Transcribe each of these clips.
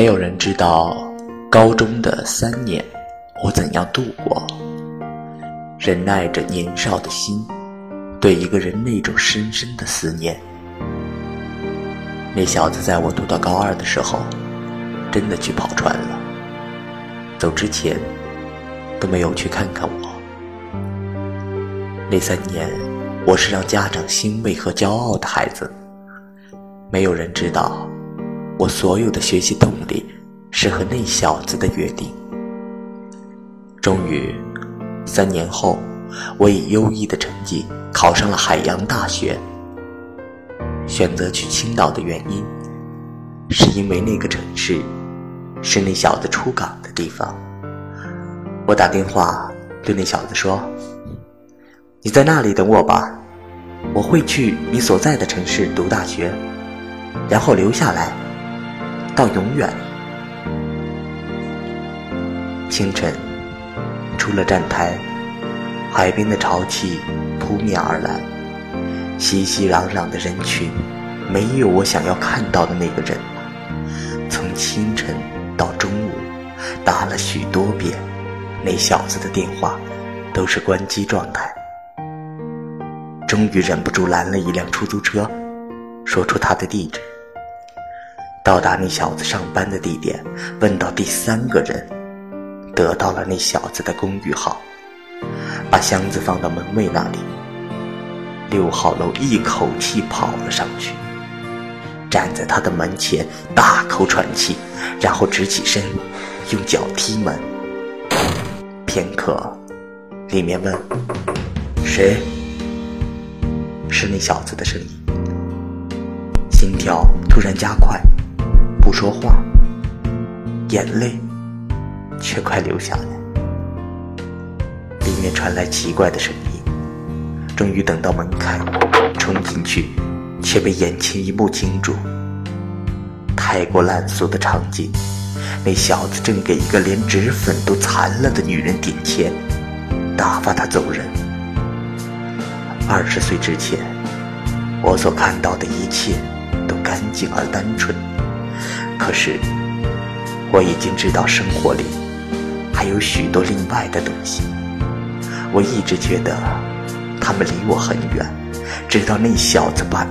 没有人知道高中的三年我怎样度过，忍耐着年少的心对一个人那种深深的思念。那小子在我读到高二的时候，真的去跑船了。走之前都没有去看看我。那三年，我是让家长欣慰和骄傲的孩子。没有人知道，我所有的学习动力是和那小子的约定。终于，三年后，我以优异的成绩考上了海洋大学。选择去青岛的原因，是因为那个城市是那小子出港的地方。我打电话对那小子说：“你在那里等我吧，我会去你所在的城市读大学，然后留下来到永远。”清晨，出了站台，海边的潮气扑面而来。熙熙攘攘的人群，没有我想要看到的那个人。从清晨到中午，打了许多遍，那小子的电话都是关机状态。终于忍不住拦了一辆出租车，说出他的地址。到达那小子上班的地点，问到第三个人，得到了那小子的公寓号，把箱子放到门卫那里。六号楼一口气跑了上去，站在他的门前大口喘气，然后直起身，用脚踢门。片刻，里面问：“谁？”是那小子的声音。心跳突然加快，不说话，眼泪却快流下来。里面传来奇怪的声音。终于等到门开，冲进去，却被眼前一幕惊住。太过烂俗的场景，那小子正给一个连脂粉都残了的女人点钱，打发她走人。二十岁之前，我所看到的一切都干净而单纯，可是我已经知道生活里还有许多另外的东西。我一直觉得。他们离我很远，直到那小子把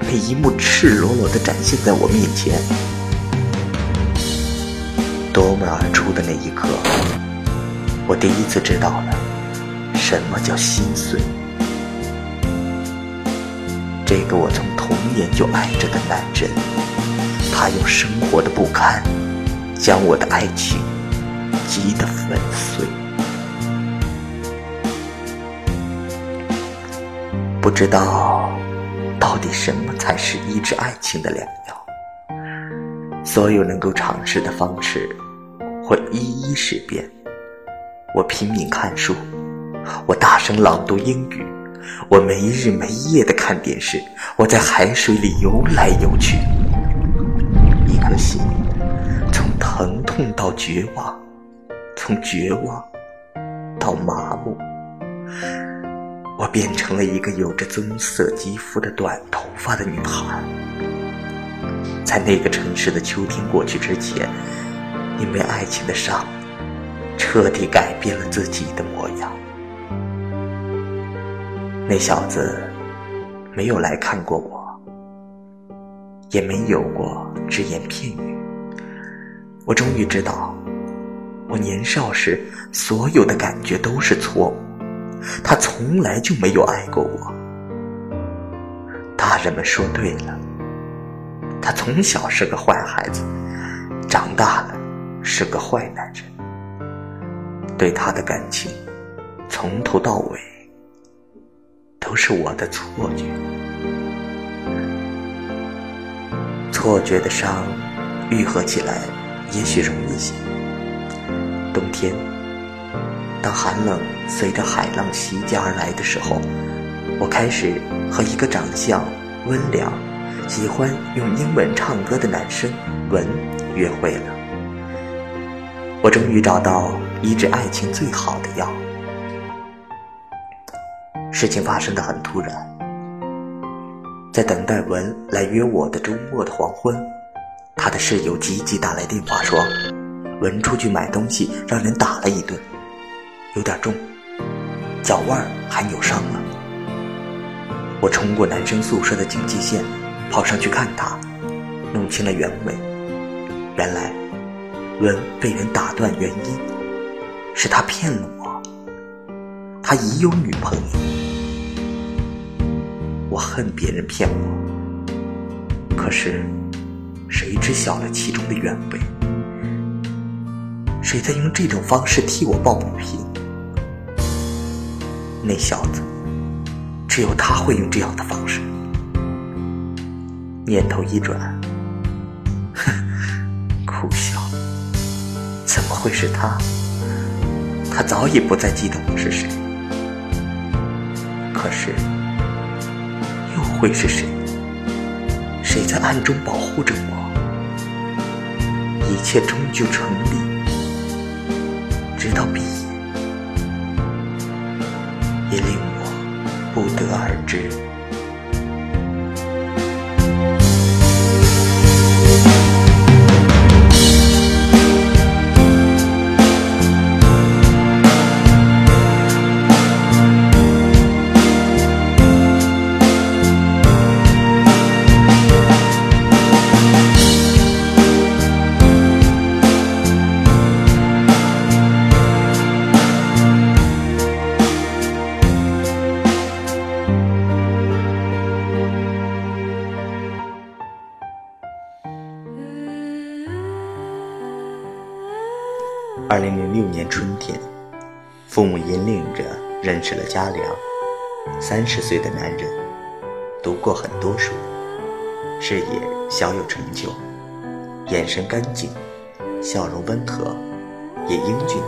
那一幕赤裸裸地展现在我面前，夺门而出的那一刻，我第一次知道了什么叫心碎。这个我从童年就爱着的男人，他用生活的不堪，将我的爱情击得粉碎。不知道到底什么才是医治爱情的良药。所有能够尝试的方式，我一一试遍。我拼命看书，我大声朗读英语，我没日没夜的看电视，我在海水里游来游去。颗心从疼痛到绝望，从绝望到麻木。我变成了一个有着棕色肌肤的短头发的女孩，在那个城市的秋天过去之前，因为爱情的伤，彻底改变了自己的模样。那小子没有来看过我，也没有过只言片语。我终于知道，我年少时所有的感觉都是错误。他从来就没有爱过我。大人们说对了，他从小是个坏孩子，长大了是个坏男人。对他的感情，从头到尾都是我的错觉。错觉的伤愈合起来也许容易些。冬天。当寒冷随着海浪袭击而来的时候，我开始和一个长相温良、喜欢用英文唱歌的男生文约会了。我终于找到医治爱情最好的药。事情发生的很突然，在等待文来约我的周末的黄昏，他的室友急急打来电话说，文出去买东西让人打了一顿，有点重，脚腕还扭伤了。我冲过男生宿舍的警戒线，跑上去看他，弄清了原委。原来文被人打断，原因是他骗了我，他已有女朋友。我恨别人骗我，可是谁知晓了其中的原委？谁在用这种方式替我抱不平？那小子。只有他会用这样的方式。念头一转，哼，苦笑。怎么会是他？他早已不再记得我是谁。可是，会是谁？谁在暗中保护着我？一切终究成立，直到毕业，也令我。不得而知。父母引领着认识了嘉良，三十岁的男人，读过很多书，事业小有成就，眼神干净，笑容温和，也英俊，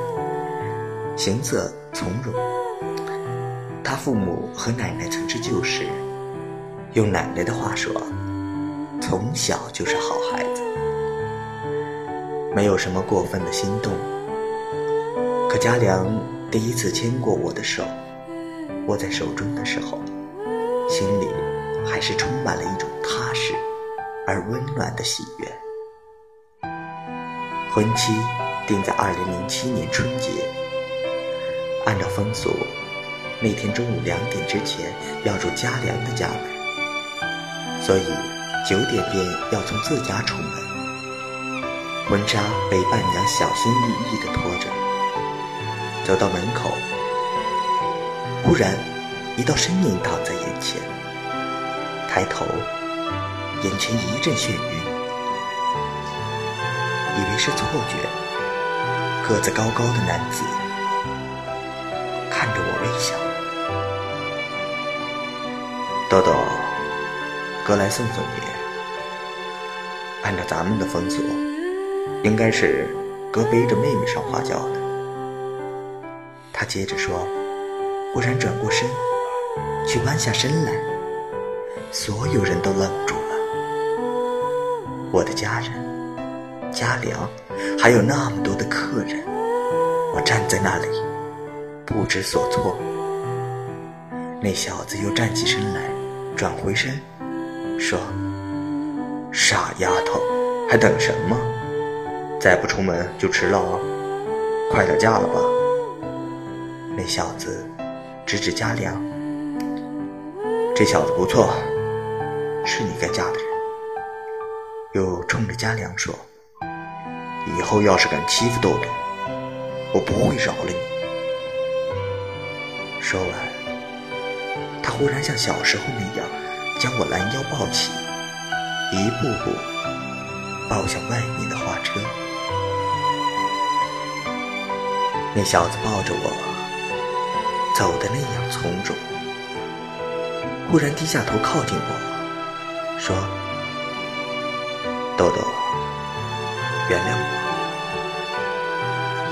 行色从容。他父母和奶奶曾是旧识，用奶奶的话说，从小就是好孩子，没有什么过分的心动。可嘉良第一次牵过我的手，握在手中的时候，心里还是充满了一种踏实而温暖的喜悦。婚期定在二零零七年春节，按照风俗，那天中午两点之前要入家良的家门，所以九点便要从自家出门。婚纱被伴娘小心翼翼地拖着。走到门口，忽然一道身影挡在眼前。抬头，眼前一阵眩晕，以为是错觉。个子高高的男子看着我微笑。豆豆，哥来送送你。按照咱们的风俗，应该是哥背着妹妹上花轿的。他接着说，忽然转过身，去弯下身来，所有人都愣住了。我的家人，家良，还有那么多的客人，我站在那里，不知所措。那小子又站起身来，转回身，说：“傻丫头，还等什么？再不出门就迟了哦，快点嫁了吧。”那小子指指嘉良，这小子不错，是你该嫁的人。又冲着嘉良说：“以后要是敢欺负豆豆，我不会饶了你。”说完，他忽然像小时候那样，将我拦腰抱起，一步步抱向外面的花车。那小子抱着我。走的那样从容，忽然低下头靠近我，说：“豆豆，原谅我。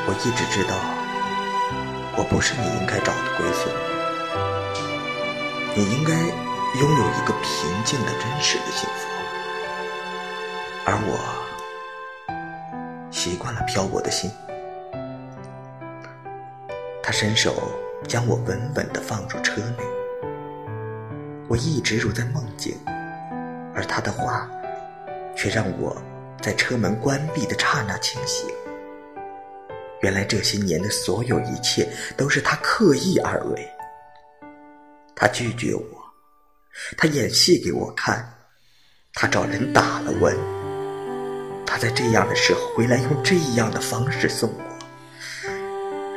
我一直知道，我不是你应该找的归宿。你应该拥有一个平静的、真实的幸福，而我习惯了漂泊的心。”他伸手。将我稳稳地放入车内，我一直如在梦境，而他的话却让我在车门关闭的刹那清醒。原来这些年的所有一切都是他刻意而为。他拒绝我，他演戏给我看，他找人打了吻，他在这样的时候回来用这样的方式送我，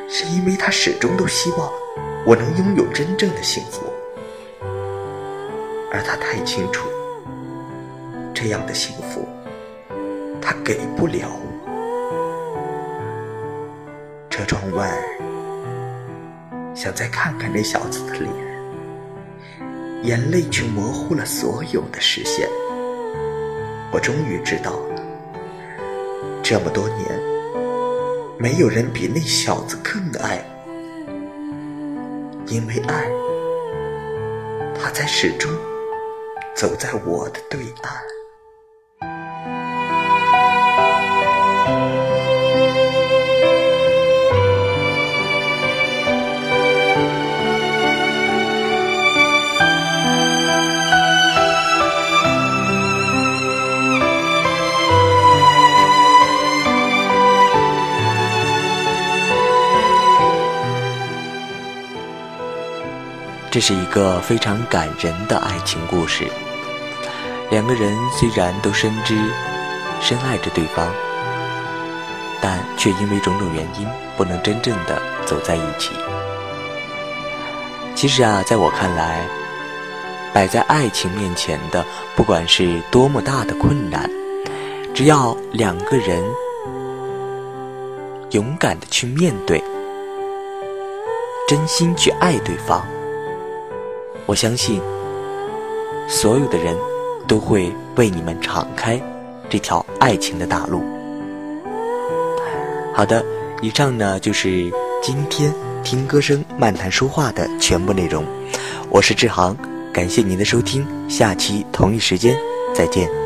是因为他始终都希望我能拥有真正的幸福，而他太清楚，这样的幸福他给不了我。车窗外，想再看看那小子的脸，眼泪却模糊了所有的视线。我终于知道了，这么多年，没有人比那小子更爱我，因为爱，他才始终走在我的对岸。这是一个非常感人的爱情故事。两个人虽然都深知深爱着对方，但却因为种种原因不能真正的走在一起。其实啊，在我看来，摆在爱情面前的，不管是多么大的困难，只要两个人勇敢的去面对，真心去爱对方。我相信，所有的人都会为你们敞开这条爱情的大路。好的，以上呢就是今天听歌声漫谈书画的全部内容。我是志航，感谢您的收听，下期同一时间再见。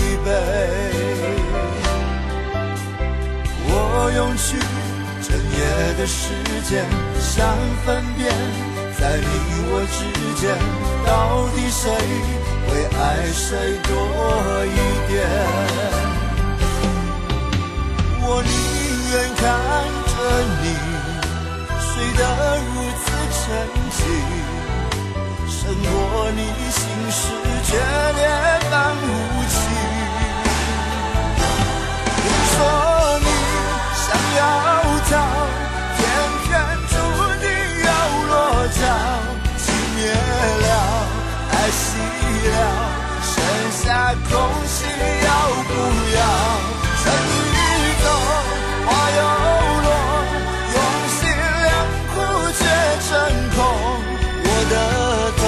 疲惫，我用去整夜的时间，想分辨，在你我之间，到底谁会爱谁多一点？我宁愿看着你睡得如此沉静，胜过你心事决裂般无要走偏偏注定要落脚情灭了爱熄了剩下空心要不要春已走花又落用心良苦却成空我的痛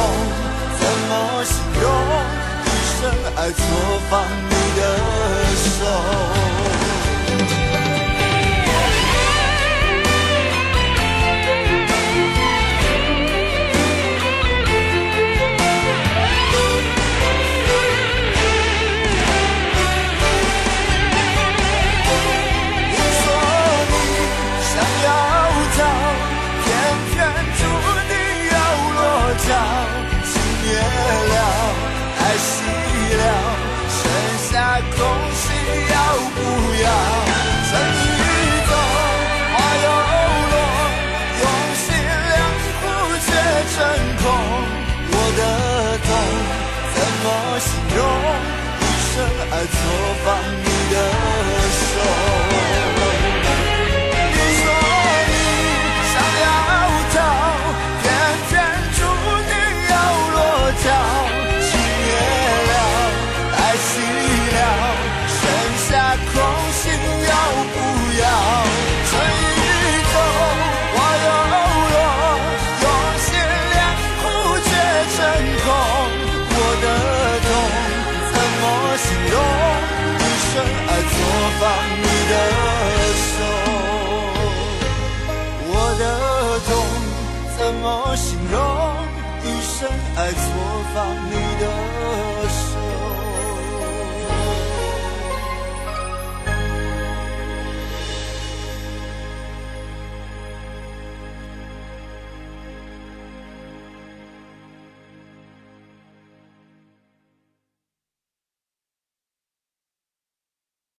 怎么形容一生爱错放形容？一生爱错放你的手。爱错放你